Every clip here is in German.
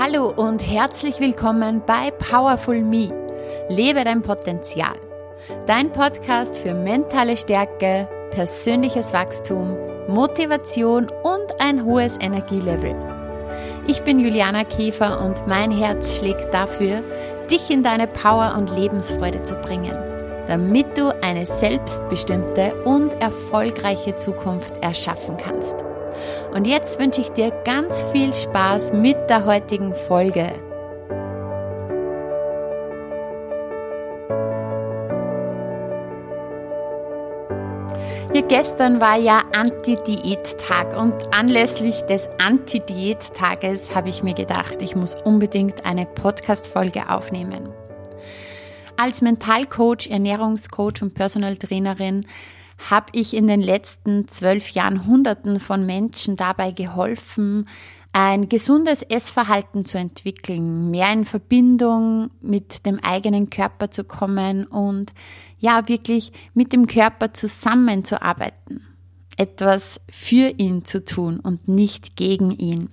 Hallo und herzlich willkommen bei Powerful Me. Lebe dein Potenzial. Dein Podcast für mentale Stärke, persönliches Wachstum, Motivation und ein hohes Energielevel. Ich bin Juliana Käfer und mein Herz schlägt dafür, dich in deine Power und Lebensfreude zu bringen, damit du eine selbstbestimmte und erfolgreiche Zukunft erschaffen kannst. Und jetzt wünsche ich dir ganz viel Spaß mit der heutigen Folge. Ja, gestern war ja Anti-Diät-Tag und anlässlich des Anti-Diät-Tages habe ich mir gedacht, ich muss unbedingt eine Podcast-Folge aufnehmen. Als Mentalcoach, Ernährungscoach und Personal Trainerin habe ich in den letzten zwölf Jahren Hunderten von Menschen dabei geholfen, ein gesundes Essverhalten zu entwickeln, mehr in Verbindung mit dem eigenen Körper zu kommen und ja, wirklich mit dem Körper zusammenzuarbeiten, etwas für ihn zu tun und nicht gegen ihn.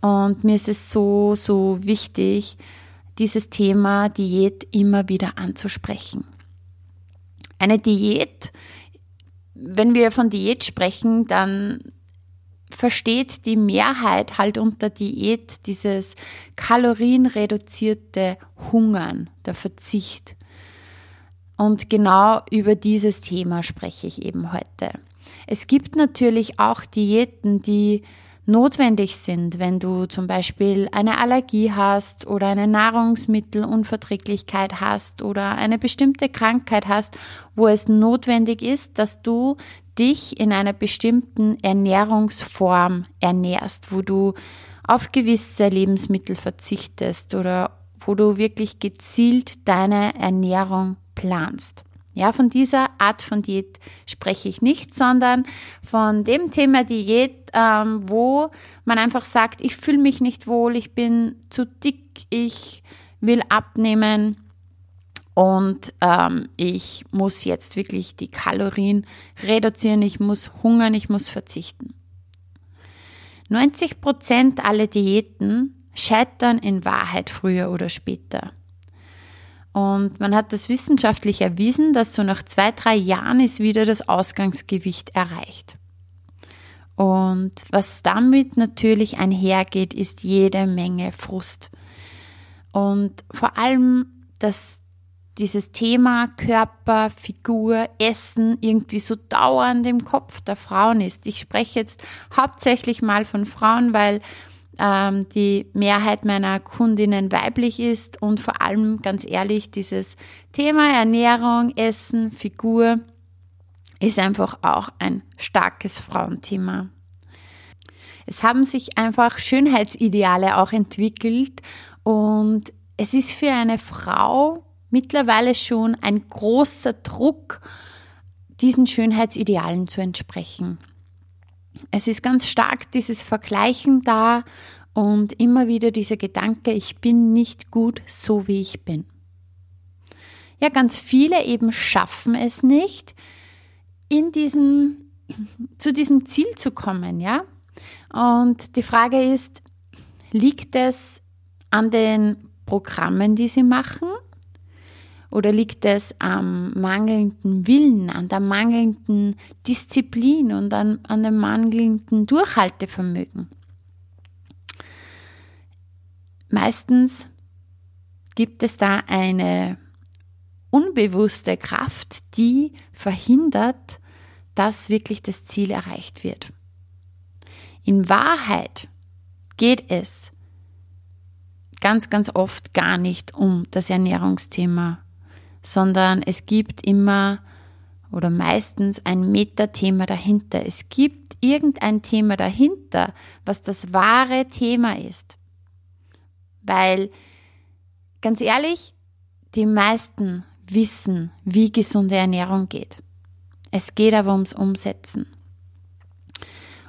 Und mir ist es so, so wichtig, dieses Thema Diät immer wieder anzusprechen. Eine Diät wenn wir von Diät sprechen, dann versteht die Mehrheit halt unter Diät dieses kalorienreduzierte Hungern, der Verzicht. Und genau über dieses Thema spreche ich eben heute. Es gibt natürlich auch Diäten, die notwendig sind, wenn du zum Beispiel eine Allergie hast oder eine Nahrungsmittelunverträglichkeit hast oder eine bestimmte Krankheit hast, wo es notwendig ist, dass du dich in einer bestimmten Ernährungsform ernährst, wo du auf gewisse Lebensmittel verzichtest oder wo du wirklich gezielt deine Ernährung planst. Ja, von dieser Art von Diät spreche ich nicht, sondern von dem Thema Diät, ähm, wo man einfach sagt, ich fühle mich nicht wohl, ich bin zu dick, ich will abnehmen und ähm, ich muss jetzt wirklich die Kalorien reduzieren, ich muss hungern, ich muss verzichten. 90 Prozent aller Diäten scheitern in Wahrheit früher oder später. Und man hat das wissenschaftlich erwiesen, dass so nach zwei, drei Jahren ist wieder das Ausgangsgewicht erreicht. Und was damit natürlich einhergeht, ist jede Menge Frust. Und vor allem, dass dieses Thema Körper, Figur, Essen irgendwie so dauernd im Kopf der Frauen ist. Ich spreche jetzt hauptsächlich mal von Frauen, weil ähm, die Mehrheit meiner Kundinnen weiblich ist und vor allem ganz ehrlich, dieses Thema Ernährung, Essen, Figur ist einfach auch ein starkes Frauenthema. Es haben sich einfach Schönheitsideale auch entwickelt und es ist für eine Frau mittlerweile schon ein großer Druck, diesen Schönheitsidealen zu entsprechen. Es ist ganz stark dieses Vergleichen da und immer wieder dieser Gedanke, ich bin nicht gut so wie ich bin. Ja, ganz viele eben schaffen es nicht, in diesen, zu diesem Ziel zu kommen, ja. Und die Frage ist, liegt es an den Programmen, die sie machen? Oder liegt es am mangelnden Willen, an der mangelnden Disziplin und an, an dem mangelnden Durchhaltevermögen? Meistens gibt es da eine unbewusste Kraft, die verhindert, dass wirklich das Ziel erreicht wird. In Wahrheit geht es ganz, ganz oft gar nicht um das Ernährungsthema sondern es gibt immer oder meistens ein Metathema dahinter. Es gibt irgendein Thema dahinter, was das wahre Thema ist. Weil, ganz ehrlich, die meisten wissen, wie gesunde Ernährung geht. Es geht aber ums Umsetzen.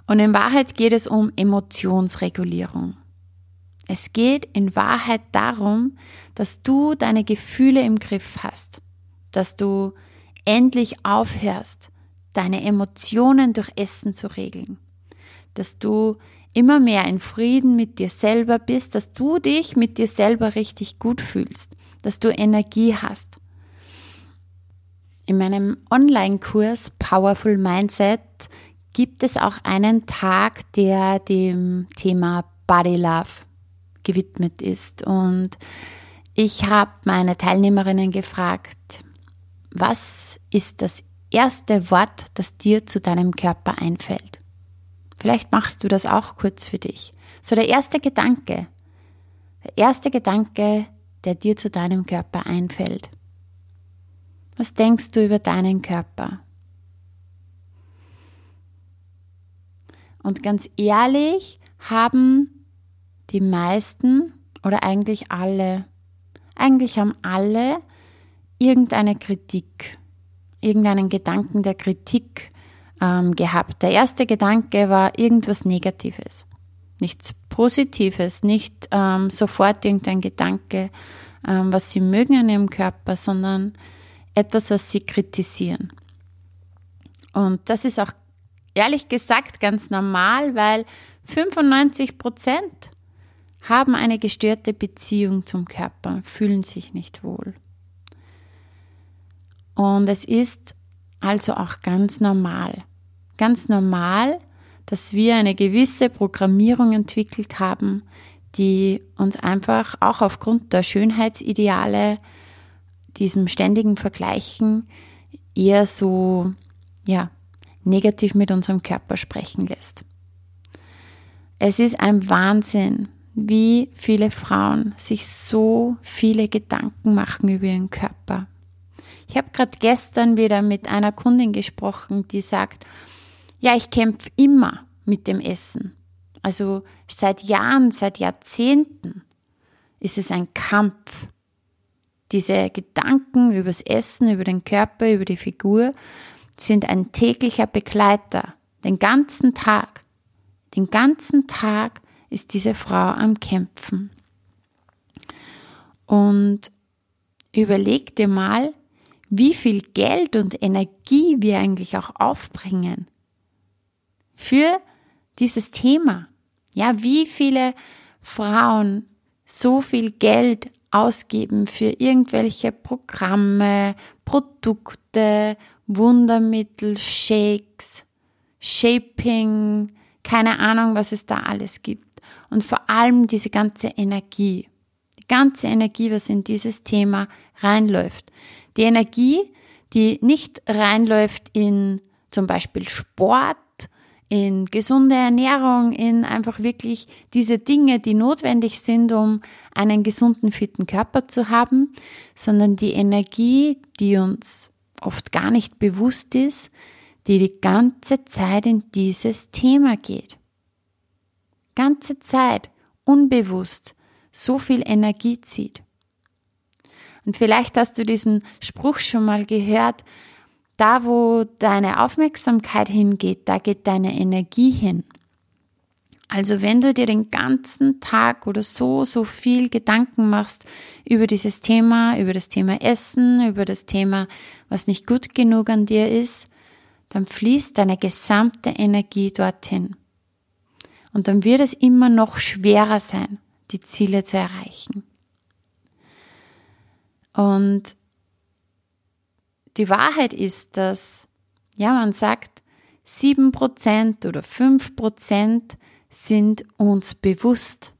Und in Wahrheit geht es um Emotionsregulierung. Es geht in Wahrheit darum, dass du deine Gefühle im Griff hast, dass du endlich aufhörst, deine Emotionen durch Essen zu regeln, dass du immer mehr in Frieden mit dir selber bist, dass du dich mit dir selber richtig gut fühlst, dass du Energie hast. In meinem Online-Kurs Powerful Mindset gibt es auch einen Tag, der dem Thema Body Love gewidmet ist. Und ich habe meine Teilnehmerinnen gefragt, was ist das erste Wort, das dir zu deinem Körper einfällt? Vielleicht machst du das auch kurz für dich. So der erste Gedanke, der erste Gedanke, der dir zu deinem Körper einfällt. Was denkst du über deinen Körper? Und ganz ehrlich haben die meisten oder eigentlich alle, eigentlich haben alle irgendeine Kritik, irgendeinen Gedanken der Kritik ähm, gehabt. Der erste Gedanke war irgendwas Negatives, nichts Positives, nicht ähm, sofort irgendein Gedanke, ähm, was sie mögen an ihrem Körper, sondern etwas, was sie kritisieren. Und das ist auch ehrlich gesagt ganz normal, weil 95 Prozent haben eine gestörte Beziehung zum Körper, fühlen sich nicht wohl. Und es ist also auch ganz normal. Ganz normal, dass wir eine gewisse Programmierung entwickelt haben, die uns einfach auch aufgrund der Schönheitsideale, diesem ständigen Vergleichen, eher so, ja, negativ mit unserem Körper sprechen lässt. Es ist ein Wahnsinn, wie viele Frauen sich so viele Gedanken machen über ihren Körper. Ich habe gerade gestern wieder mit einer Kundin gesprochen, die sagt, ja, ich kämpfe immer mit dem Essen. Also seit Jahren, seit Jahrzehnten ist es ein Kampf. Diese Gedanken übers Essen, über den Körper, über die Figur sind ein täglicher Begleiter. Den ganzen Tag. Den ganzen Tag ist diese Frau am Kämpfen. Und überleg dir mal, wie viel Geld und Energie wir eigentlich auch aufbringen für dieses Thema. Ja, wie viele Frauen so viel Geld ausgeben für irgendwelche Programme, Produkte, Wundermittel, Shakes, Shaping, keine Ahnung, was es da alles gibt. Und vor allem diese ganze Energie, die ganze Energie, was in dieses Thema reinläuft. Die Energie, die nicht reinläuft in zum Beispiel Sport, in gesunde Ernährung, in einfach wirklich diese Dinge, die notwendig sind, um einen gesunden, fitten Körper zu haben, sondern die Energie, die uns oft gar nicht bewusst ist, die die ganze Zeit in dieses Thema geht. Ganze Zeit, unbewusst, so viel Energie zieht. Und vielleicht hast du diesen Spruch schon mal gehört, da wo deine Aufmerksamkeit hingeht, da geht deine Energie hin. Also wenn du dir den ganzen Tag oder so, so viel Gedanken machst über dieses Thema, über das Thema Essen, über das Thema, was nicht gut genug an dir ist, dann fließt deine gesamte Energie dorthin. Und dann wird es immer noch schwerer sein, die Ziele zu erreichen. Und die Wahrheit ist, dass, ja, man sagt, 7% oder 5% sind uns bewusst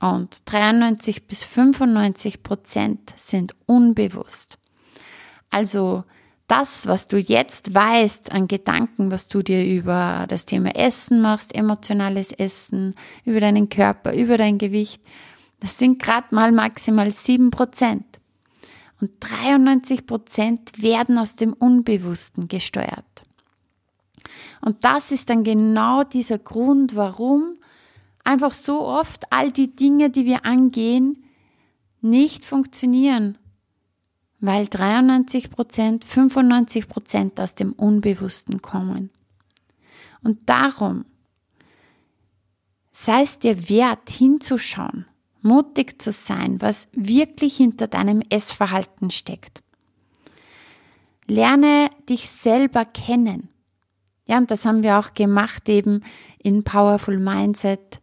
und 93 bis 95% sind unbewusst. Also das, was du jetzt weißt an Gedanken, was du dir über das Thema Essen machst, emotionales Essen, über deinen Körper, über dein Gewicht, das sind gerade mal maximal 7% und 93 Prozent werden aus dem Unbewussten gesteuert. Und das ist dann genau dieser Grund, warum einfach so oft all die Dinge, die wir angehen, nicht funktionieren. Weil 93 Prozent, 95 Prozent aus dem Unbewussten kommen. Und darum sei es dir wert, hinzuschauen mutig zu sein, was wirklich hinter deinem Essverhalten steckt. Lerne dich selber kennen. Ja, und das haben wir auch gemacht eben in Powerful Mindset,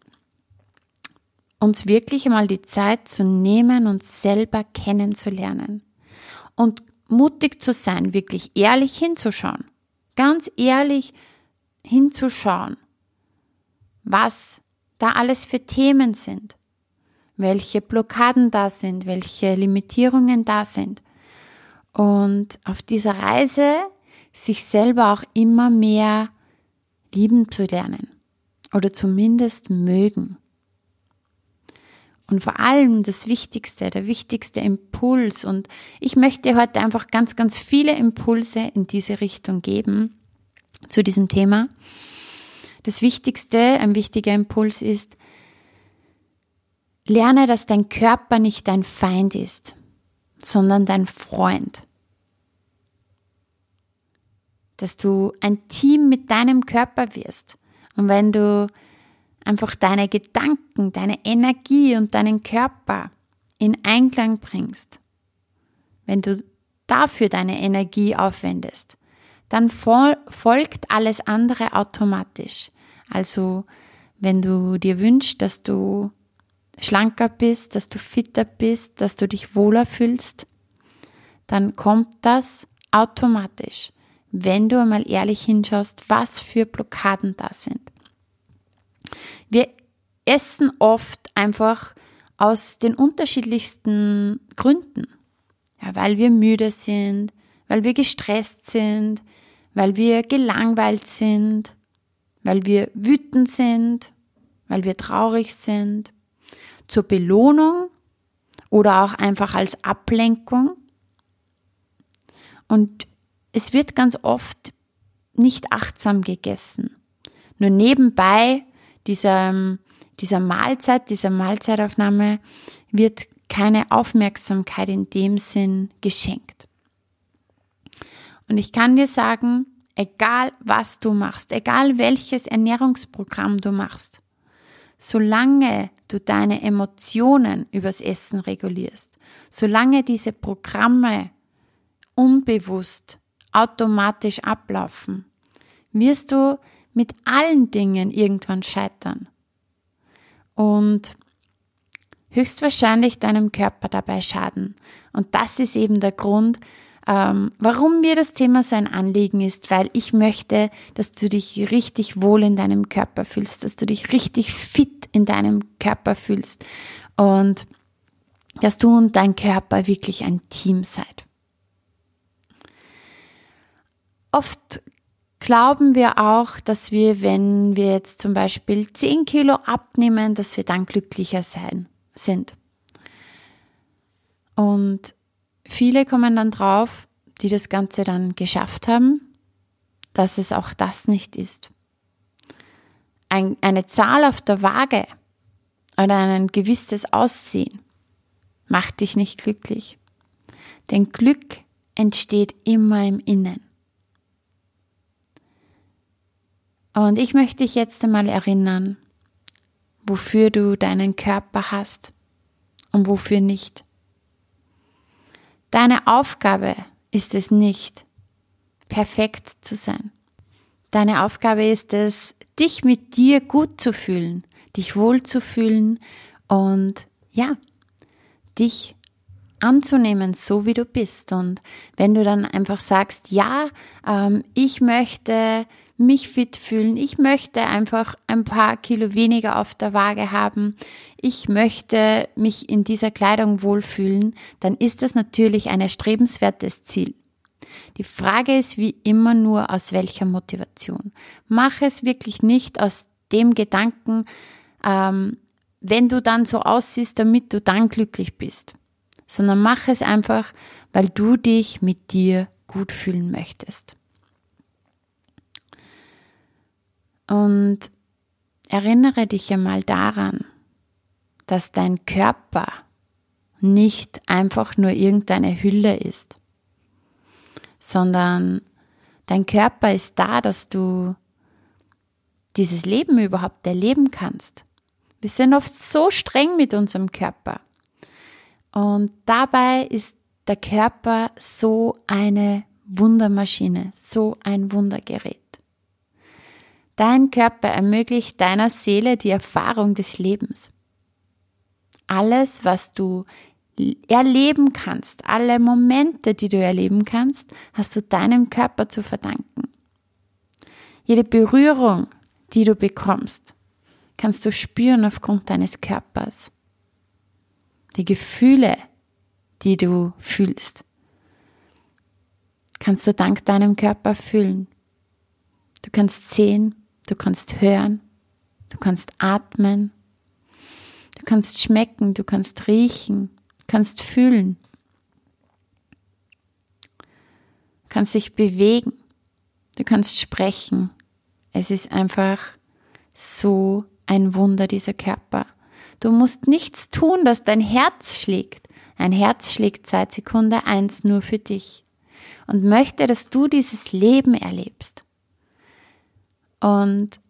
uns wirklich mal die Zeit zu nehmen, uns selber kennenzulernen und mutig zu sein, wirklich ehrlich hinzuschauen, ganz ehrlich hinzuschauen, was da alles für Themen sind, welche Blockaden da sind, welche Limitierungen da sind. Und auf dieser Reise sich selber auch immer mehr lieben zu lernen oder zumindest mögen. Und vor allem das Wichtigste, der wichtigste Impuls. Und ich möchte heute einfach ganz, ganz viele Impulse in diese Richtung geben zu diesem Thema. Das Wichtigste, ein wichtiger Impuls ist, lerne, dass dein Körper nicht dein Feind ist, sondern dein Freund. Dass du ein Team mit deinem Körper wirst. Und wenn du einfach deine Gedanken, deine Energie und deinen Körper in Einklang bringst, wenn du dafür deine Energie aufwendest, dann folgt alles andere automatisch. Also wenn du dir wünschst, dass du schlanker bist, dass du fitter bist, dass du dich wohler fühlst, dann kommt das automatisch, wenn du einmal ehrlich hinschaust, was für Blockaden da sind. Wir essen oft einfach aus den unterschiedlichsten Gründen. Ja, weil wir müde sind, weil wir gestresst sind, weil wir gelangweilt sind, weil wir wütend sind, weil wir traurig sind, zur Belohnung oder auch einfach als Ablenkung. Und es wird ganz oft nicht achtsam gegessen. Nur nebenbei dieser, dieser Mahlzeit, dieser Mahlzeitaufnahme wird keine Aufmerksamkeit in dem Sinn geschenkt. Und ich kann dir sagen, egal was du machst, egal welches Ernährungsprogramm du machst, solange du deine Emotionen übers Essen regulierst, solange diese Programme unbewusst automatisch ablaufen, wirst du mit allen Dingen irgendwann scheitern und höchstwahrscheinlich deinem Körper dabei schaden. Und das ist eben der Grund, ähm, warum mir das Thema so ein Anliegen ist, weil ich möchte, dass du dich richtig wohl in deinem Körper fühlst, dass du dich richtig fit in deinem Körper fühlst und dass du und dein Körper wirklich ein Team seid. Oft glauben wir auch, dass wir, wenn wir jetzt zum Beispiel 10 Kilo abnehmen, dass wir dann glücklicher sein, sind. Und viele kommen dann drauf, die das Ganze dann geschafft haben, dass es auch das nicht ist. Ein, eine Zahl auf der Waage oder ein gewisses Aussehen macht dich nicht glücklich. Denn Glück entsteht immer im Innen. Und ich möchte dich jetzt einmal erinnern, wofür du deinen Körper hast und wofür nicht. Deine Aufgabe ist es nicht, perfekt zu sein. Deine Aufgabe ist es, dich mit dir gut zu fühlen, dich wohl zu fühlen und ja, dich anzunehmen, so wie du bist. Und wenn du dann einfach sagst, ja, ähm, ich möchte mich fit fühlen, ich möchte einfach ein paar Kilo weniger auf der Waage haben, ich möchte mich in dieser Kleidung wohlfühlen, dann ist das natürlich ein erstrebenswertes Ziel. Die Frage ist wie immer nur, aus welcher Motivation. Mach es wirklich nicht aus dem Gedanken, ähm, wenn du dann so aussiehst, damit du dann glücklich bist sondern mach es einfach, weil du dich mit dir gut fühlen möchtest. Und erinnere dich einmal daran, dass dein Körper nicht einfach nur irgendeine Hülle ist, sondern dein Körper ist da, dass du dieses Leben überhaupt erleben kannst. Wir sind oft so streng mit unserem Körper. Und dabei ist der Körper so eine Wundermaschine, so ein Wundergerät. Dein Körper ermöglicht deiner Seele die Erfahrung des Lebens. Alles, was du erleben kannst, alle Momente, die du erleben kannst, hast du deinem Körper zu verdanken. Jede Berührung, die du bekommst, kannst du spüren aufgrund deines Körpers. Die Gefühle, die du fühlst, kannst du dank deinem Körper fühlen. Du kannst sehen, du kannst hören, du kannst atmen, du kannst schmecken, du kannst riechen, du kannst fühlen, du kannst dich bewegen, du kannst sprechen. Es ist einfach so ein Wunder, dieser Körper. Du musst nichts tun, dass dein Herz schlägt. Ein Herz schlägt seit Sekunde eins nur für dich und möchte, dass du dieses Leben erlebst. Und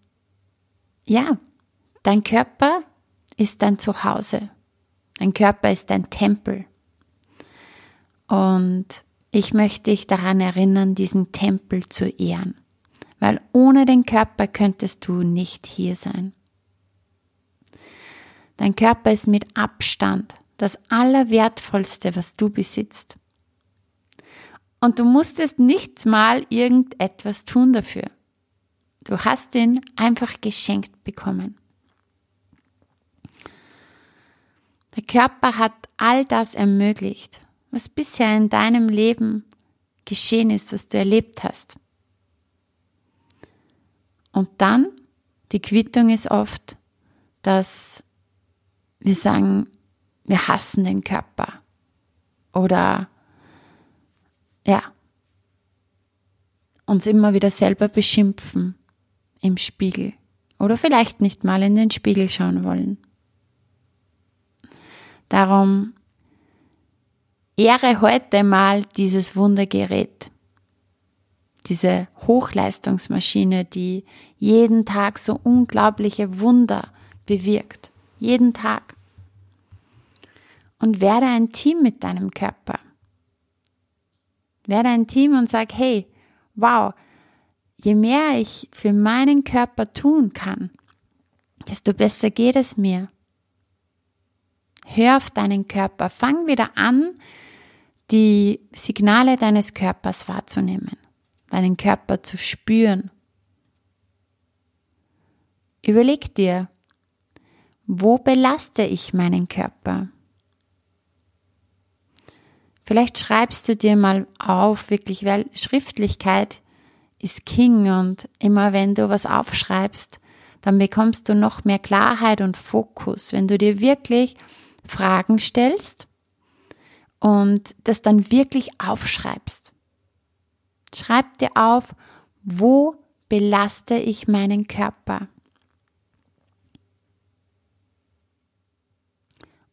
ja, dein Körper ist dein Zuhause. Dein Körper ist dein Tempel. Und ich möchte dich daran erinnern, diesen Tempel zu ehren. Weil ohne den Körper könntest du nicht hier sein. Dein Körper ist mit Abstand das Allerwertvollste, was du besitzt. Und du musstest nicht mal irgendetwas tun dafür. Du hast ihn einfach geschenkt bekommen. Der Körper hat all das ermöglicht, was bisher in deinem Leben geschehen ist, was du erlebt hast. Und dann, die Quittung ist oft, dass wir sagen, wir hassen den Körper. Oder ja, uns immer wieder selber beschimpfen im Spiegel. Oder vielleicht nicht mal in den Spiegel schauen wollen. Darum ehre heute mal dieses Wundergerät. Diese Hochleistungsmaschine, die jeden Tag so unglaubliche Wunder bewirkt. Jeden Tag. Und werde ein Team mit deinem Körper. Werde ein Team und sag, hey, wow, je mehr ich für meinen Körper tun kann, desto besser geht es mir. Hör auf deinen Körper, fang wieder an, die Signale deines Körpers wahrzunehmen, deinen Körper zu spüren. Überleg dir, wo belaste ich meinen Körper? Vielleicht schreibst du dir mal auf, wirklich, weil Schriftlichkeit ist King und immer wenn du was aufschreibst, dann bekommst du noch mehr Klarheit und Fokus, wenn du dir wirklich Fragen stellst und das dann wirklich aufschreibst. Schreib dir auf, wo belaste ich meinen Körper?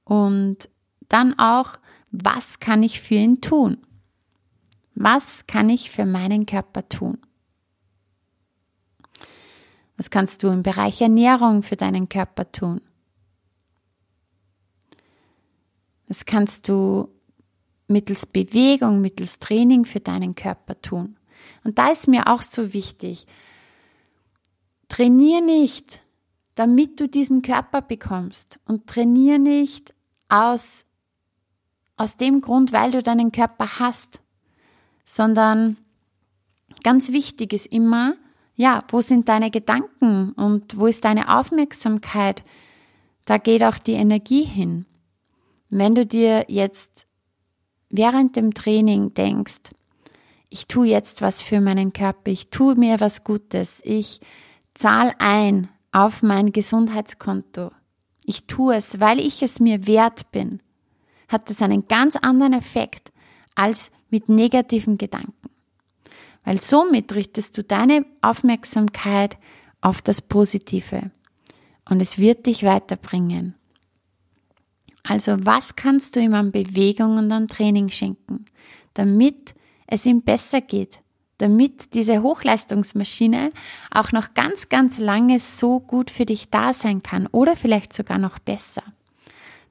Und dann auch, was kann ich für ihn tun? Was kann ich für meinen Körper tun? Was kannst du im Bereich Ernährung für deinen Körper tun? Was kannst du mittels Bewegung, mittels Training für deinen Körper tun? Und da ist mir auch so wichtig, trainier nicht, damit du diesen Körper bekommst und trainier nicht aus aus dem Grund, weil du deinen Körper hast, sondern ganz wichtig ist immer, ja, wo sind deine Gedanken und wo ist deine Aufmerksamkeit? Da geht auch die Energie hin. Wenn du dir jetzt während dem Training denkst, ich tue jetzt was für meinen Körper, ich tue mir was Gutes, ich zahle ein auf mein Gesundheitskonto, ich tue es, weil ich es mir wert bin, hat das einen ganz anderen Effekt als mit negativen Gedanken. Weil somit richtest du deine Aufmerksamkeit auf das Positive. Und es wird dich weiterbringen. Also was kannst du ihm an Bewegung und an Training schenken, damit es ihm besser geht, damit diese Hochleistungsmaschine auch noch ganz, ganz lange so gut für dich da sein kann oder vielleicht sogar noch besser?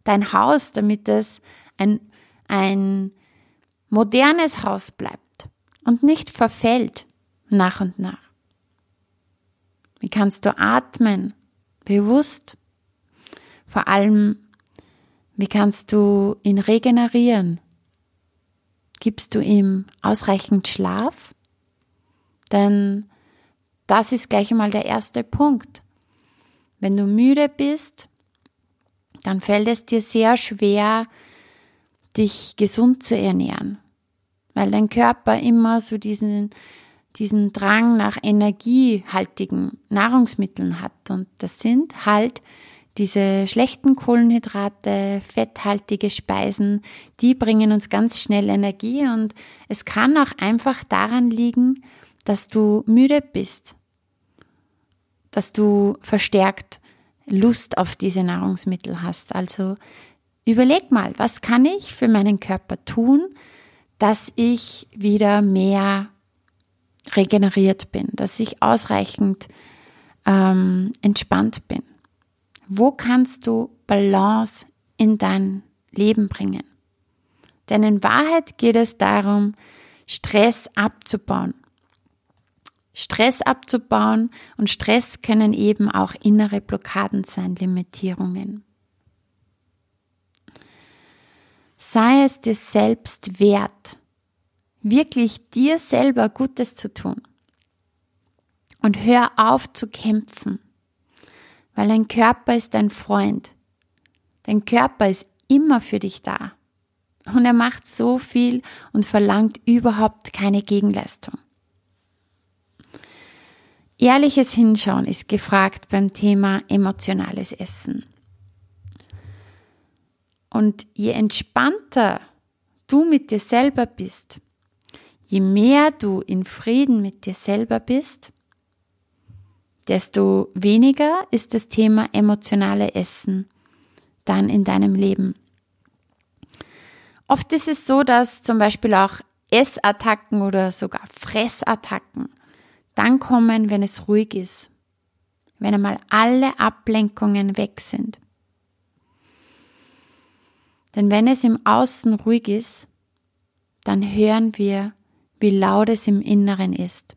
Dein Haus, damit es ein, ein modernes Haus bleibt und nicht verfällt nach und nach. Wie kannst du atmen? Bewusst. Vor allem, wie kannst du ihn regenerieren? Gibst du ihm ausreichend Schlaf? Denn das ist gleich einmal der erste Punkt. Wenn du müde bist, dann fällt es dir sehr schwer, dich gesund zu ernähren, weil dein Körper immer so diesen, diesen Drang nach energiehaltigen Nahrungsmitteln hat. Und das sind halt diese schlechten Kohlenhydrate, fetthaltige Speisen, die bringen uns ganz schnell Energie und es kann auch einfach daran liegen, dass du müde bist, dass du verstärkt Lust auf diese Nahrungsmittel hast. Also überleg mal, was kann ich für meinen Körper tun, dass ich wieder mehr regeneriert bin, dass ich ausreichend ähm, entspannt bin. Wo kannst du Balance in dein Leben bringen? Denn in Wahrheit geht es darum, Stress abzubauen. Stress abzubauen und Stress können eben auch innere Blockaden sein, Limitierungen. Sei es dir selbst wert, wirklich dir selber Gutes zu tun. Und hör auf zu kämpfen weil dein Körper ist dein Freund. Dein Körper ist immer für dich da. Und er macht so viel und verlangt überhaupt keine Gegenleistung. Ehrliches Hinschauen ist gefragt beim Thema emotionales Essen. Und je entspannter du mit dir selber bist, je mehr du in Frieden mit dir selber bist, desto weniger ist das Thema emotionale Essen dann in deinem Leben. Oft ist es so, dass zum Beispiel auch Essattacken oder sogar Fressattacken dann kommen, wenn es ruhig ist, wenn einmal alle Ablenkungen weg sind. Denn wenn es im Außen ruhig ist, dann hören wir, wie laut es im Inneren ist.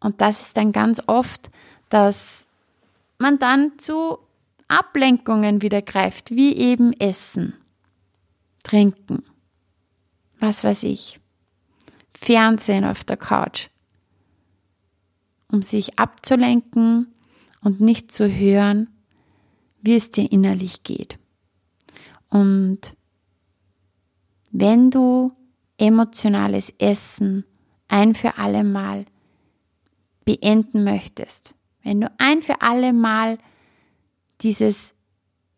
Und das ist dann ganz oft, dass man dann zu Ablenkungen wieder greift, wie eben Essen, Trinken, was weiß ich, Fernsehen auf der Couch, um sich abzulenken und nicht zu hören, wie es dir innerlich geht. Und wenn du emotionales Essen ein für alle Mal beenden möchtest, wenn du ein für alle Mal dieses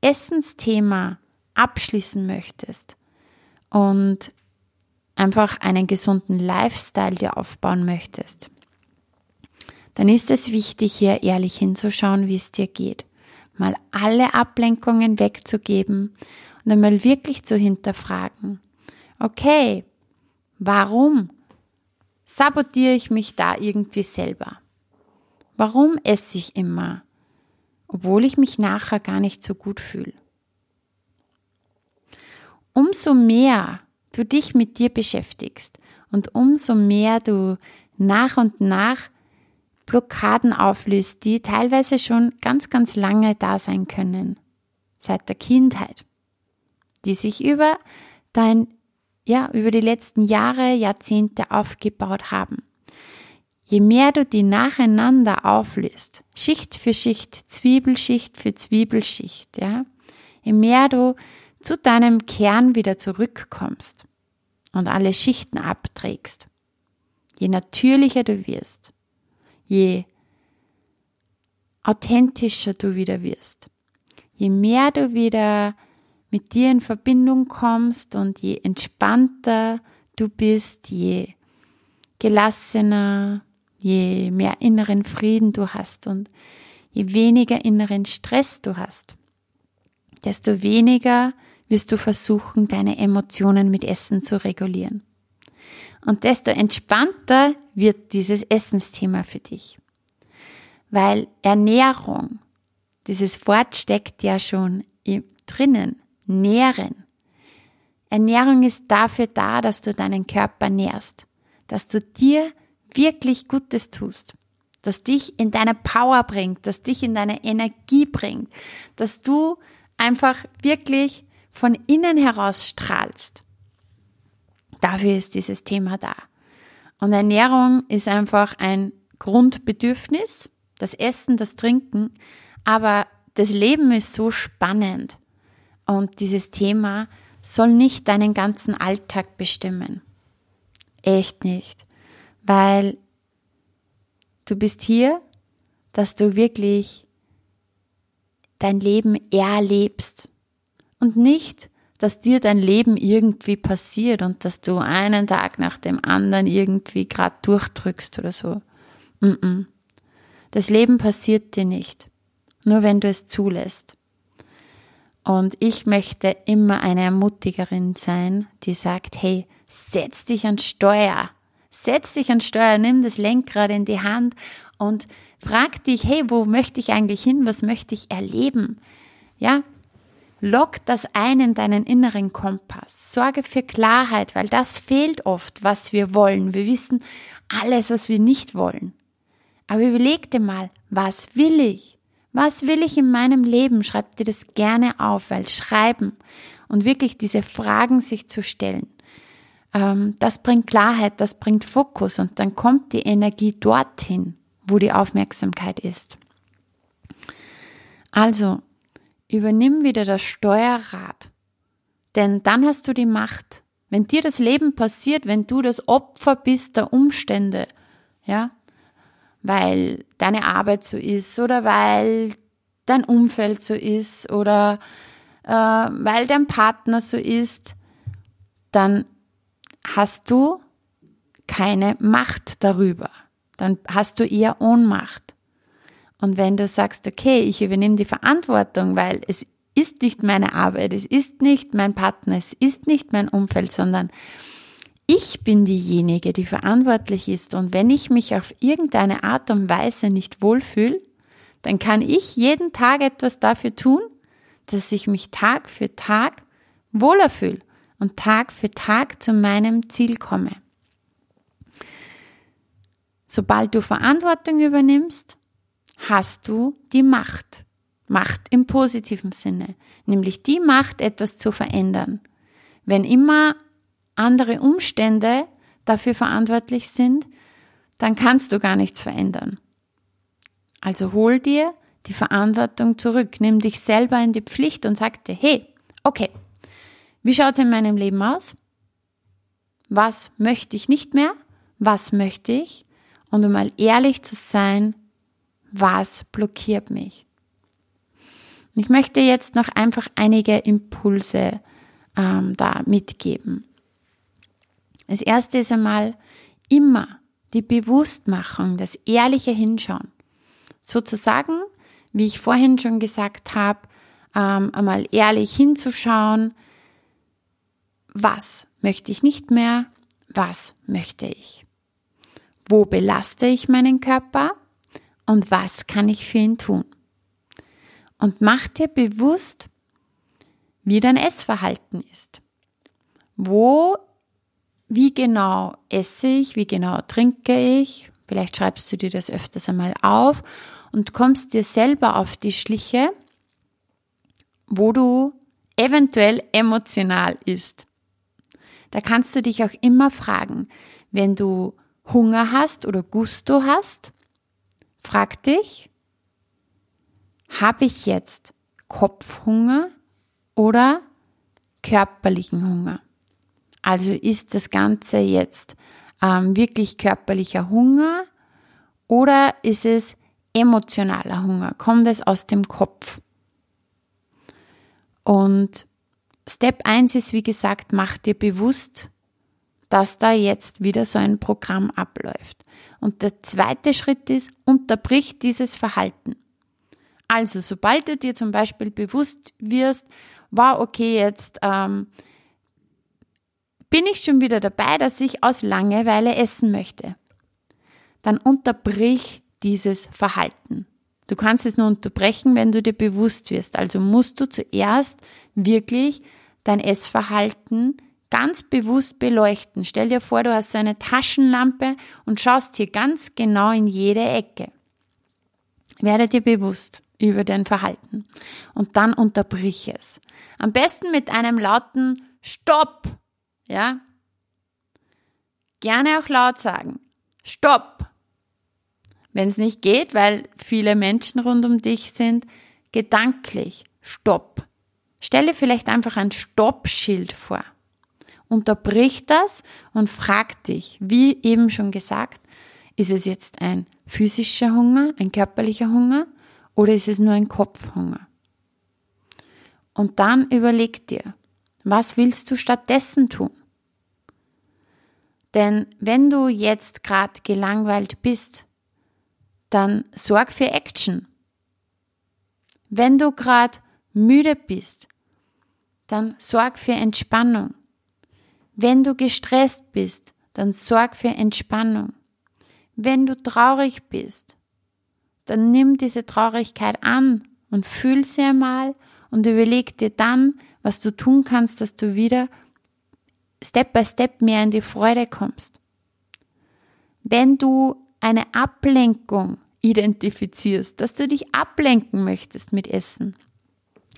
Essensthema abschließen möchtest und einfach einen gesunden Lifestyle dir aufbauen möchtest, dann ist es wichtig, hier ehrlich hinzuschauen, wie es dir geht. Mal alle Ablenkungen wegzugeben und einmal wirklich zu hinterfragen. Okay, warum sabotiere ich mich da irgendwie selber? Warum esse ich immer, obwohl ich mich nachher gar nicht so gut fühle? Umso mehr du dich mit dir beschäftigst und umso mehr du nach und nach Blockaden auflöst, die teilweise schon ganz, ganz lange da sein können, seit der Kindheit, die sich über dein ja, über die letzten Jahre, Jahrzehnte aufgebaut haben. Je mehr du die nacheinander auflöst, Schicht für Schicht, Zwiebelschicht für Zwiebelschicht, ja, je mehr du zu deinem Kern wieder zurückkommst und alle Schichten abträgst, je natürlicher du wirst, je authentischer du wieder wirst, je mehr du wieder mit dir in Verbindung kommst und je entspannter du bist, je gelassener, je mehr inneren Frieden du hast und je weniger inneren Stress du hast, desto weniger wirst du versuchen, deine Emotionen mit Essen zu regulieren. Und desto entspannter wird dieses Essensthema für dich. Weil Ernährung, dieses Wort steckt ja schon drinnen nähren. Ernährung ist dafür da, dass du deinen Körper nährst, dass du dir wirklich Gutes tust. das dich in deine Power bringt, das dich in deine Energie bringt, dass du einfach wirklich von innen heraus strahlst. Dafür ist dieses Thema da. Und Ernährung ist einfach ein Grundbedürfnis, das Essen, das Trinken, aber das Leben ist so spannend und dieses Thema soll nicht deinen ganzen Alltag bestimmen. Echt nicht, weil du bist hier, dass du wirklich dein Leben erlebst und nicht, dass dir dein Leben irgendwie passiert und dass du einen Tag nach dem anderen irgendwie gerade durchdrückst oder so. Das Leben passiert dir nicht, nur wenn du es zulässt. Und ich möchte immer eine Ermutigerin sein, die sagt, hey, setz dich an Steuer. Setz dich an Steuer, nimm das Lenkrad in die Hand und frag dich, hey, wo möchte ich eigentlich hin? Was möchte ich erleben? Ja, lock das ein in deinen inneren Kompass. Sorge für Klarheit, weil das fehlt oft, was wir wollen. Wir wissen alles, was wir nicht wollen. Aber überleg dir mal, was will ich? Was will ich in meinem Leben? Schreib dir das gerne auf, weil Schreiben und wirklich diese Fragen sich zu stellen, ähm, das bringt Klarheit, das bringt Fokus und dann kommt die Energie dorthin, wo die Aufmerksamkeit ist. Also, übernimm wieder das Steuerrad, denn dann hast du die Macht. Wenn dir das Leben passiert, wenn du das Opfer bist der Umstände, ja, weil deine Arbeit so ist oder weil dein Umfeld so ist oder äh, weil dein Partner so ist, dann hast du keine Macht darüber. Dann hast du eher Ohnmacht. Und wenn du sagst, okay, ich übernehme die Verantwortung, weil es ist nicht meine Arbeit, es ist nicht mein Partner, es ist nicht mein Umfeld, sondern ich bin diejenige, die verantwortlich ist. Und wenn ich mich auf irgendeine Art und Weise nicht wohlfühle, dann kann ich jeden Tag etwas dafür tun, dass ich mich Tag für Tag wohler fühle und Tag für Tag zu meinem Ziel komme. Sobald du Verantwortung übernimmst, hast du die Macht. Macht im positiven Sinne, nämlich die Macht, etwas zu verändern. Wenn immer andere Umstände dafür verantwortlich sind, dann kannst du gar nichts verändern. Also hol dir die Verantwortung zurück, nimm dich selber in die Pflicht und sag dir, hey, okay, wie schaut es in meinem Leben aus? Was möchte ich nicht mehr? Was möchte ich? Und um mal ehrlich zu sein, was blockiert mich? Ich möchte jetzt noch einfach einige Impulse ähm, da mitgeben. Das erste ist einmal immer die Bewusstmachung, das ehrliche Hinschauen. Sozusagen, wie ich vorhin schon gesagt habe, ähm, einmal ehrlich hinzuschauen, was möchte ich nicht mehr, was möchte ich. Wo belaste ich meinen Körper und was kann ich für ihn tun. Und mach dir bewusst, wie dein Essverhalten ist. Wo wie genau esse ich, wie genau trinke ich. Vielleicht schreibst du dir das öfters einmal auf und kommst dir selber auf die Schliche, wo du eventuell emotional isst. Da kannst du dich auch immer fragen, wenn du Hunger hast oder Gusto hast, frag dich, habe ich jetzt Kopfhunger oder körperlichen Hunger? Also ist das Ganze jetzt ähm, wirklich körperlicher Hunger oder ist es emotionaler Hunger? Kommt es aus dem Kopf? Und Step 1 ist, wie gesagt, mach dir bewusst, dass da jetzt wieder so ein Programm abläuft. Und der zweite Schritt ist, unterbrich dieses Verhalten. Also, sobald du dir zum Beispiel bewusst wirst, war wow, okay, jetzt ähm, bin ich schon wieder dabei, dass ich aus Langeweile essen möchte. Dann unterbrich dieses Verhalten. Du kannst es nur unterbrechen, wenn du dir bewusst wirst. Also musst du zuerst wirklich dein Essverhalten ganz bewusst beleuchten. Stell dir vor, du hast so eine Taschenlampe und schaust hier ganz genau in jede Ecke. Werde dir bewusst über dein Verhalten und dann unterbrich es. Am besten mit einem lauten Stopp. Ja? Gerne auch laut sagen. Stopp. Wenn es nicht geht, weil viele Menschen rund um dich sind, gedanklich. Stopp. Stelle vielleicht einfach ein Stoppschild vor. Unterbrich das und frag dich, wie eben schon gesagt, ist es jetzt ein physischer Hunger, ein körperlicher Hunger oder ist es nur ein Kopfhunger? Und dann überleg dir, was willst du stattdessen tun? Denn wenn du jetzt gerade gelangweilt bist, dann sorg für Action. Wenn du gerade müde bist, dann sorg für Entspannung. Wenn du gestresst bist, dann sorg für Entspannung. Wenn du traurig bist, dann nimm diese Traurigkeit an und fühl sie einmal und überleg dir dann, was du tun kannst, dass du wieder Step by Step mehr in die Freude kommst. Wenn du eine Ablenkung identifizierst, dass du dich ablenken möchtest mit Essen,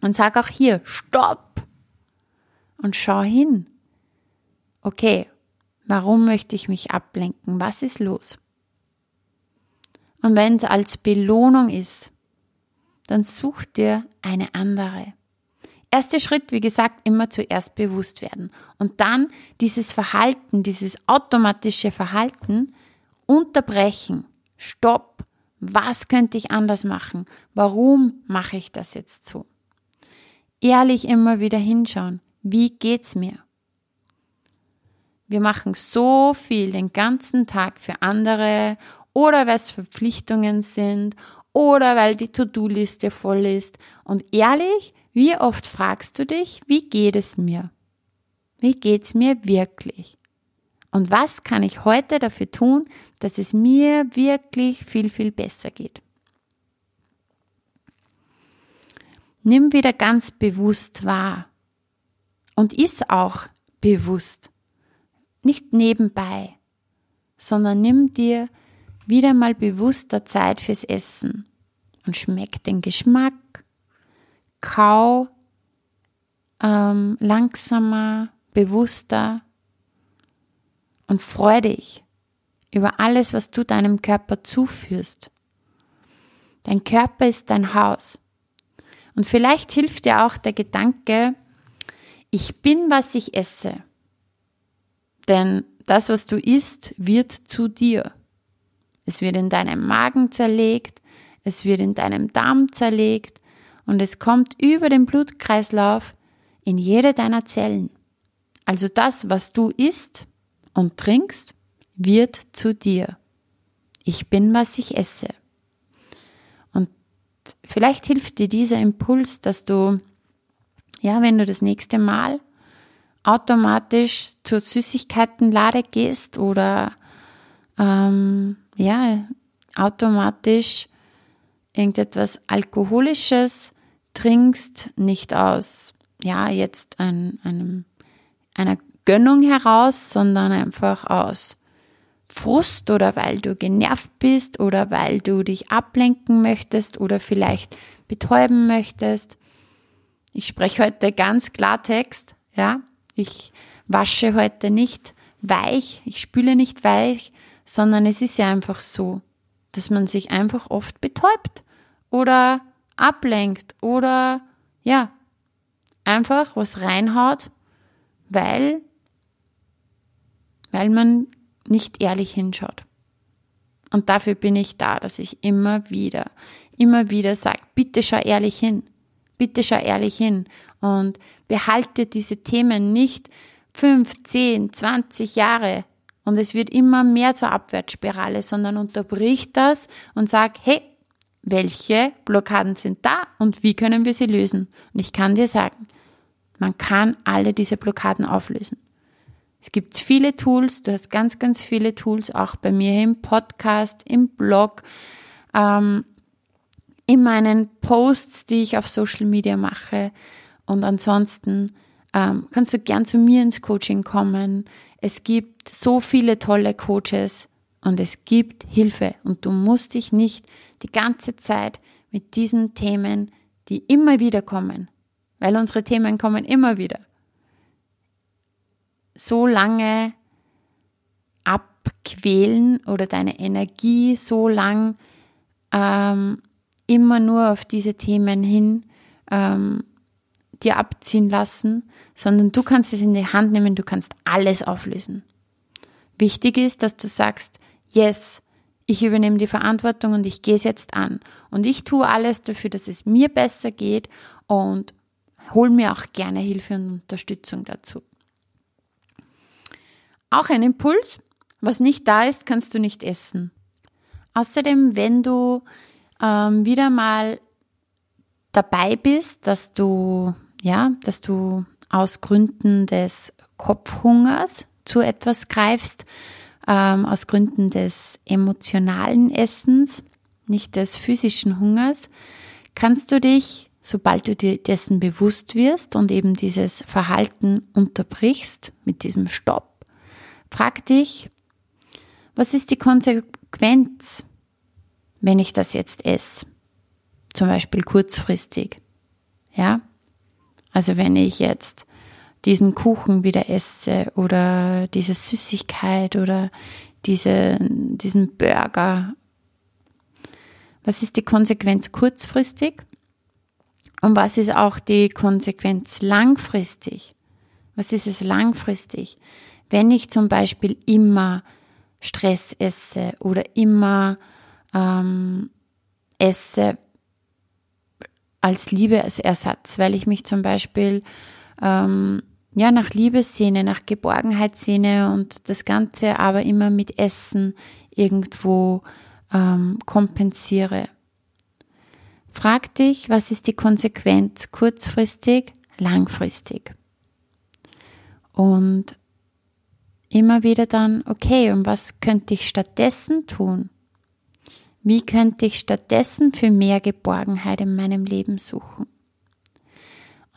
und sag auch hier, stopp! Und schau hin. Okay, warum möchte ich mich ablenken? Was ist los? Und wenn es als Belohnung ist, dann such dir eine andere. Erster Schritt, wie gesagt, immer zuerst bewusst werden und dann dieses Verhalten, dieses automatische Verhalten unterbrechen. Stopp. Was könnte ich anders machen? Warum mache ich das jetzt so? Ehrlich immer wieder hinschauen. Wie geht's mir? Wir machen so viel den ganzen Tag für andere oder weil es Verpflichtungen sind oder weil die To-Do-Liste voll ist. Und ehrlich, wie oft fragst du dich, wie geht es mir? Wie geht's mir wirklich? Und was kann ich heute dafür tun, dass es mir wirklich viel, viel besser geht? Nimm wieder ganz bewusst wahr und iss auch bewusst, nicht nebenbei, sondern nimm dir wieder mal bewusster Zeit fürs Essen und schmeck den Geschmack, kau ähm, langsamer, bewusster und freu dich über alles, was du deinem Körper zuführst. Dein Körper ist dein Haus. Und vielleicht hilft dir auch der Gedanke, ich bin, was ich esse. Denn das, was du isst, wird zu dir. Es wird in deinem Magen zerlegt, es wird in deinem Darm zerlegt und es kommt über den Blutkreislauf in jede deiner Zellen. Also das, was du isst und trinkst, wird zu dir. Ich bin, was ich esse. Und vielleicht hilft dir dieser Impuls, dass du, ja, wenn du das nächste Mal automatisch zur Süßigkeitenlade gehst oder ähm, ja, automatisch irgendetwas Alkoholisches trinkst, nicht aus, ja, jetzt ein, einem, einer Gönnung heraus, sondern einfach aus Frust oder weil du genervt bist oder weil du dich ablenken möchtest oder vielleicht betäuben möchtest. Ich spreche heute ganz Klartext, ja. Ich wasche heute nicht weich, ich spüle nicht weich, sondern es ist ja einfach so, dass man sich einfach oft betäubt oder ablenkt oder ja, einfach was reinhaut, weil, weil man nicht ehrlich hinschaut. Und dafür bin ich da, dass ich immer wieder, immer wieder sage, bitte schau ehrlich hin, bitte schau ehrlich hin und behalte diese Themen nicht fünf, zehn, zwanzig Jahre und es wird immer mehr zur Abwärtsspirale, sondern unterbrich das und sag, hey, welche Blockaden sind da und wie können wir sie lösen? Und ich kann dir sagen, man kann alle diese Blockaden auflösen. Es gibt viele Tools, du hast ganz, ganz viele Tools, auch bei mir im Podcast, im Blog, ähm, in meinen Posts, die ich auf Social Media mache. Und ansonsten ähm, kannst du gern zu mir ins Coaching kommen. Es gibt so viele tolle Coaches und es gibt Hilfe und du musst dich nicht die ganze Zeit mit diesen Themen, die immer wieder kommen, weil unsere Themen kommen immer wieder, so lange abquälen oder deine Energie so lang ähm, immer nur auf diese Themen hin ähm, dir abziehen lassen, sondern du kannst es in die Hand nehmen, du kannst alles auflösen. Wichtig ist, dass du sagst, yes, ich übernehme die Verantwortung und ich gehe es jetzt an. Und ich tue alles dafür, dass es mir besser geht und hol mir auch gerne Hilfe und Unterstützung dazu. Auch ein Impuls, was nicht da ist, kannst du nicht essen. Außerdem, wenn du ähm, wieder mal dabei bist, dass du, ja, dass du aus Gründen des Kopfhungers zu etwas greifst, ähm, aus Gründen des emotionalen Essens, nicht des physischen Hungers, kannst du dich, sobald du dir dessen bewusst wirst und eben dieses Verhalten unterbrichst mit diesem Stopp, frag dich, was ist die Konsequenz, wenn ich das jetzt esse? Zum Beispiel kurzfristig. Ja? Also wenn ich jetzt diesen Kuchen wieder esse oder diese Süßigkeit oder diese, diesen Burger. Was ist die Konsequenz kurzfristig? Und was ist auch die Konsequenz langfristig? Was ist es langfristig? Wenn ich zum Beispiel immer Stress esse oder immer ähm, esse als Liebesersatz, weil ich mich zum Beispiel ähm, ja, nach Liebessehne, nach Geborgenheitssehne und das Ganze aber immer mit Essen irgendwo ähm, kompensiere. Frag dich, was ist die Konsequenz kurzfristig, langfristig? Und immer wieder dann, okay, und was könnte ich stattdessen tun? Wie könnte ich stattdessen für mehr Geborgenheit in meinem Leben suchen?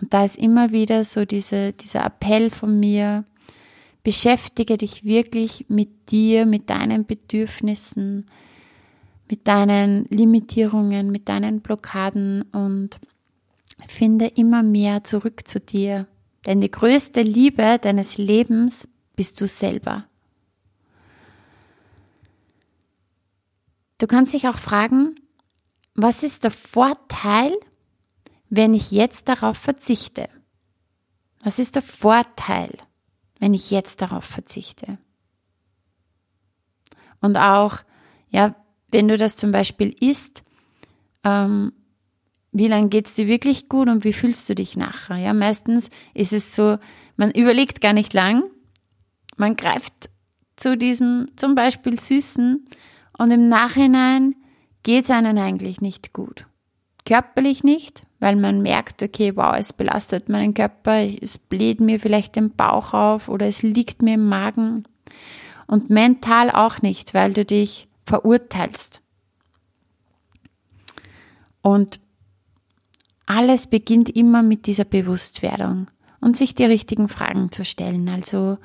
Und da ist immer wieder so diese, dieser Appell von mir, beschäftige dich wirklich mit dir, mit deinen Bedürfnissen, mit deinen Limitierungen, mit deinen Blockaden und finde immer mehr zurück zu dir. Denn die größte Liebe deines Lebens bist du selber. Du kannst dich auch fragen, was ist der Vorteil, wenn ich jetzt darauf verzichte? Was ist der Vorteil, wenn ich jetzt darauf verzichte? Und auch, ja, wenn du das zum Beispiel isst, ähm, wie lange geht es dir wirklich gut und wie fühlst du dich nachher? Ja, meistens ist es so, man überlegt gar nicht lang, man greift zu diesem zum Beispiel Süßen und im Nachhinein geht es einem eigentlich nicht gut. Körperlich nicht, weil man merkt, okay, wow, es belastet meinen Körper, es bläht mir vielleicht den Bauch auf oder es liegt mir im Magen. Und mental auch nicht, weil du dich verurteilst. Und alles beginnt immer mit dieser Bewusstwerdung und sich die richtigen Fragen zu stellen. Also,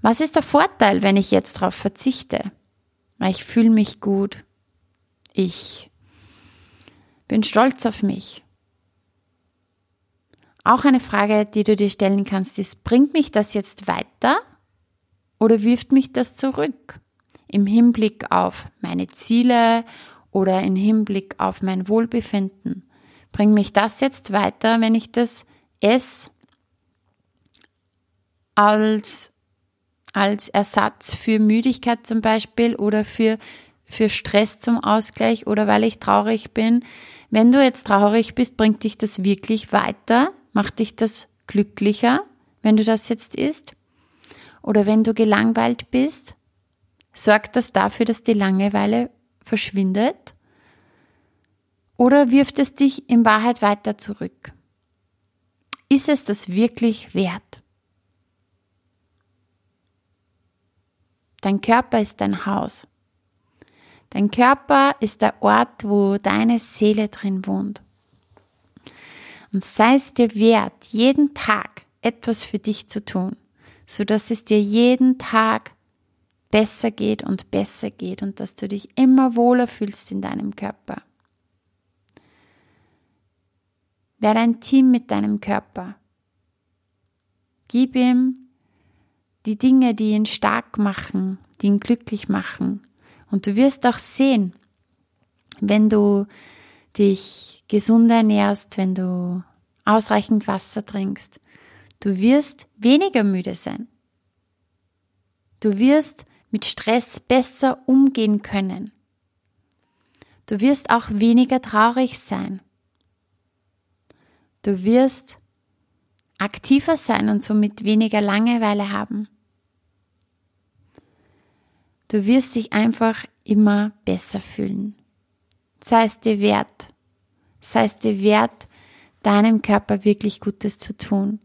was ist der Vorteil, wenn ich jetzt darauf verzichte? Ich fühle mich gut. Ich bin stolz auf mich. Auch eine Frage, die du dir stellen kannst, ist, bringt mich das jetzt weiter oder wirft mich das zurück? Im Hinblick auf meine Ziele oder im Hinblick auf mein Wohlbefinden. Bringt mich das jetzt weiter, wenn ich das esse als, als Ersatz für Müdigkeit zum Beispiel oder für für Stress zum Ausgleich oder weil ich traurig bin. Wenn du jetzt traurig bist, bringt dich das wirklich weiter? Macht dich das glücklicher, wenn du das jetzt isst? Oder wenn du gelangweilt bist, sorgt das dafür, dass die Langeweile verschwindet? Oder wirft es dich in Wahrheit weiter zurück? Ist es das wirklich wert? Dein Körper ist dein Haus. Dein Körper ist der Ort, wo deine Seele drin wohnt. Und sei es dir wert, jeden Tag etwas für dich zu tun, so dass es dir jeden Tag besser geht und besser geht und dass du dich immer wohler fühlst in deinem Körper. Werde ein Team mit deinem Körper. Gib ihm die Dinge, die ihn stark machen, die ihn glücklich machen. Und du wirst auch sehen, wenn du dich gesund ernährst, wenn du ausreichend Wasser trinkst, du wirst weniger müde sein. Du wirst mit Stress besser umgehen können. Du wirst auch weniger traurig sein. Du wirst aktiver sein und somit weniger Langeweile haben. Du wirst dich einfach immer besser fühlen. Sei es dir wert. Sei es dir wert, deinem Körper wirklich Gutes zu tun.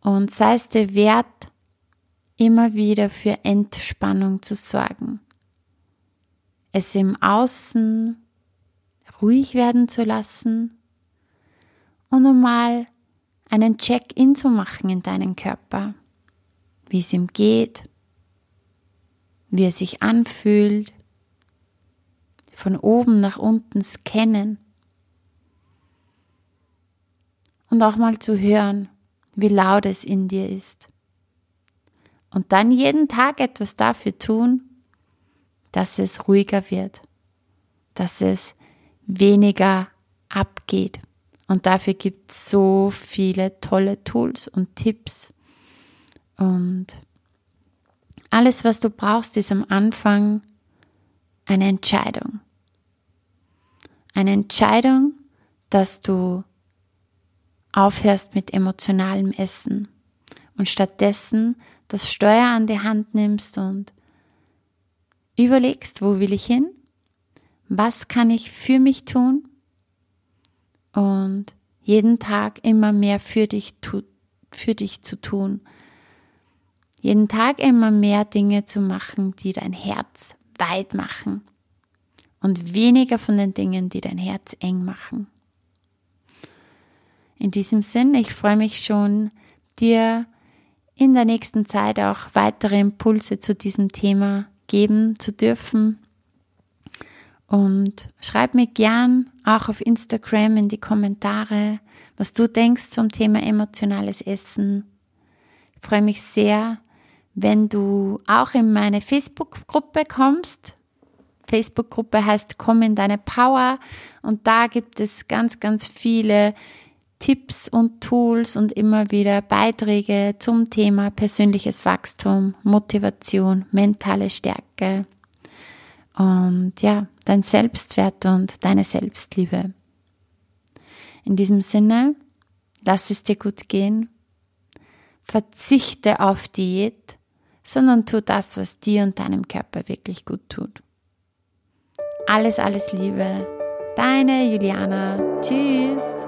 Und sei es dir wert, immer wieder für Entspannung zu sorgen. Es im Außen ruhig werden zu lassen und einmal einen Check-in zu machen in deinen Körper, wie es ihm geht, wie er sich anfühlt, von oben nach unten scannen und auch mal zu hören, wie laut es in dir ist. Und dann jeden Tag etwas dafür tun, dass es ruhiger wird, dass es weniger abgeht. Und dafür gibt es so viele tolle Tools und Tipps. Und alles, was du brauchst, ist am Anfang eine Entscheidung. Eine Entscheidung, dass du aufhörst mit emotionalem Essen und stattdessen das Steuer an die Hand nimmst und überlegst, wo will ich hin? Was kann ich für mich tun? Und jeden Tag immer mehr für dich, für dich zu tun. Jeden Tag immer mehr Dinge zu machen, die dein Herz weit machen. Und weniger von den Dingen, die dein Herz eng machen. In diesem Sinn, ich freue mich schon, dir in der nächsten Zeit auch weitere Impulse zu diesem Thema geben zu dürfen. Und schreib mir gern auch auf Instagram in die Kommentare, was du denkst zum Thema emotionales Essen. Ich freue mich sehr, wenn du auch in meine Facebook-Gruppe kommst. Facebook-Gruppe heißt Komm in deine Power und da gibt es ganz, ganz viele Tipps und Tools und immer wieder Beiträge zum Thema persönliches Wachstum, Motivation, mentale Stärke und ja, dein Selbstwert und deine Selbstliebe. In diesem Sinne, lass es dir gut gehen, verzichte auf Diät, sondern tu das, was dir und deinem Körper wirklich gut tut. Alles, alles Liebe. Deine Juliana. Tschüss.